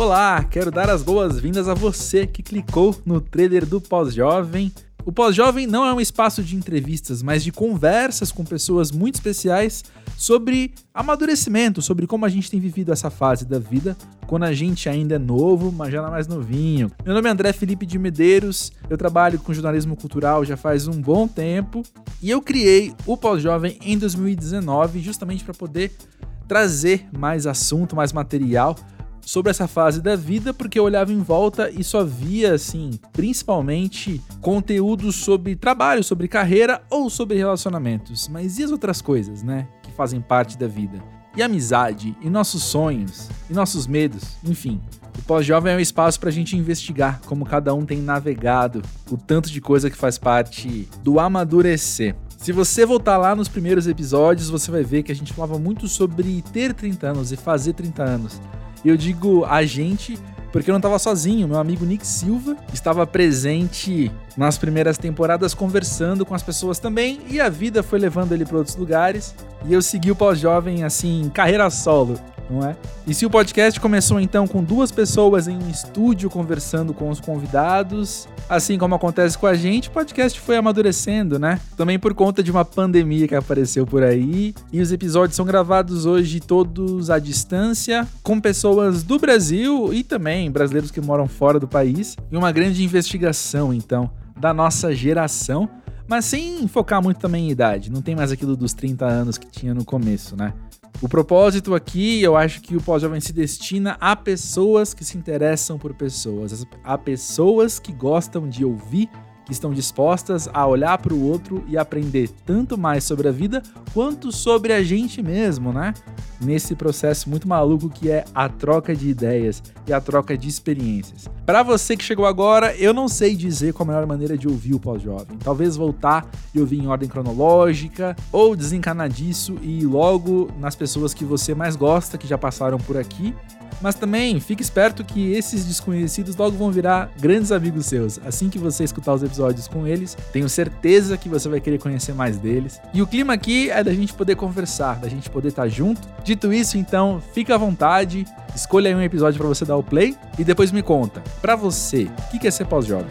Olá, quero dar as boas-vindas a você que clicou no trailer do Pós-Jovem. O Pós-Jovem não é um espaço de entrevistas, mas de conversas com pessoas muito especiais sobre amadurecimento, sobre como a gente tem vivido essa fase da vida quando a gente ainda é novo, mas já não é mais novinho. Meu nome é André Felipe de Medeiros, eu trabalho com jornalismo cultural já faz um bom tempo e eu criei o Pós-Jovem em 2019 justamente para poder trazer mais assunto, mais material sobre essa fase da vida, porque eu olhava em volta e só via, assim, principalmente conteúdos sobre trabalho, sobre carreira ou sobre relacionamentos. Mas e as outras coisas, né? Que fazem parte da vida? E amizade, e nossos sonhos, e nossos medos, enfim. O pós-jovem é um espaço para a gente investigar como cada um tem navegado, o tanto de coisa que faz parte do amadurecer. Se você voltar lá nos primeiros episódios, você vai ver que a gente falava muito sobre ter 30 anos e fazer 30 anos. Eu digo a gente porque eu não estava sozinho. Meu amigo Nick Silva estava presente nas primeiras temporadas conversando com as pessoas também e a vida foi levando ele para outros lugares. E eu segui o pós-jovem assim, carreira solo não é? E se o podcast começou então com duas pessoas em um estúdio conversando com os convidados, assim como acontece com a gente, o podcast foi amadurecendo, né? Também por conta de uma pandemia que apareceu por aí. E os episódios são gravados hoje todos à distância, com pessoas do Brasil e também brasileiros que moram fora do país. E uma grande investigação, então, da nossa geração mas sem focar muito também em idade. Não tem mais aquilo dos 30 anos que tinha no começo, né? O propósito aqui, eu acho que o pós-jovem se destina a pessoas que se interessam por pessoas, a pessoas que gostam de ouvir estão dispostas a olhar para o outro e aprender tanto mais sobre a vida quanto sobre a gente mesmo, né? Nesse processo muito maluco que é a troca de ideias e a troca de experiências. Para você que chegou agora, eu não sei dizer qual a melhor maneira de ouvir o pós-jovem. Talvez voltar e ouvir em ordem cronológica ou desencanar disso e ir logo nas pessoas que você mais gosta que já passaram por aqui mas também fique esperto que esses desconhecidos logo vão virar grandes amigos seus. Assim que você escutar os episódios com eles, tenho certeza que você vai querer conhecer mais deles. E o clima aqui é da gente poder conversar, da gente poder estar junto. Dito isso, então, fica à vontade, escolha aí um episódio para você dar o play e depois me conta, para você, o que é ser pós-jovem?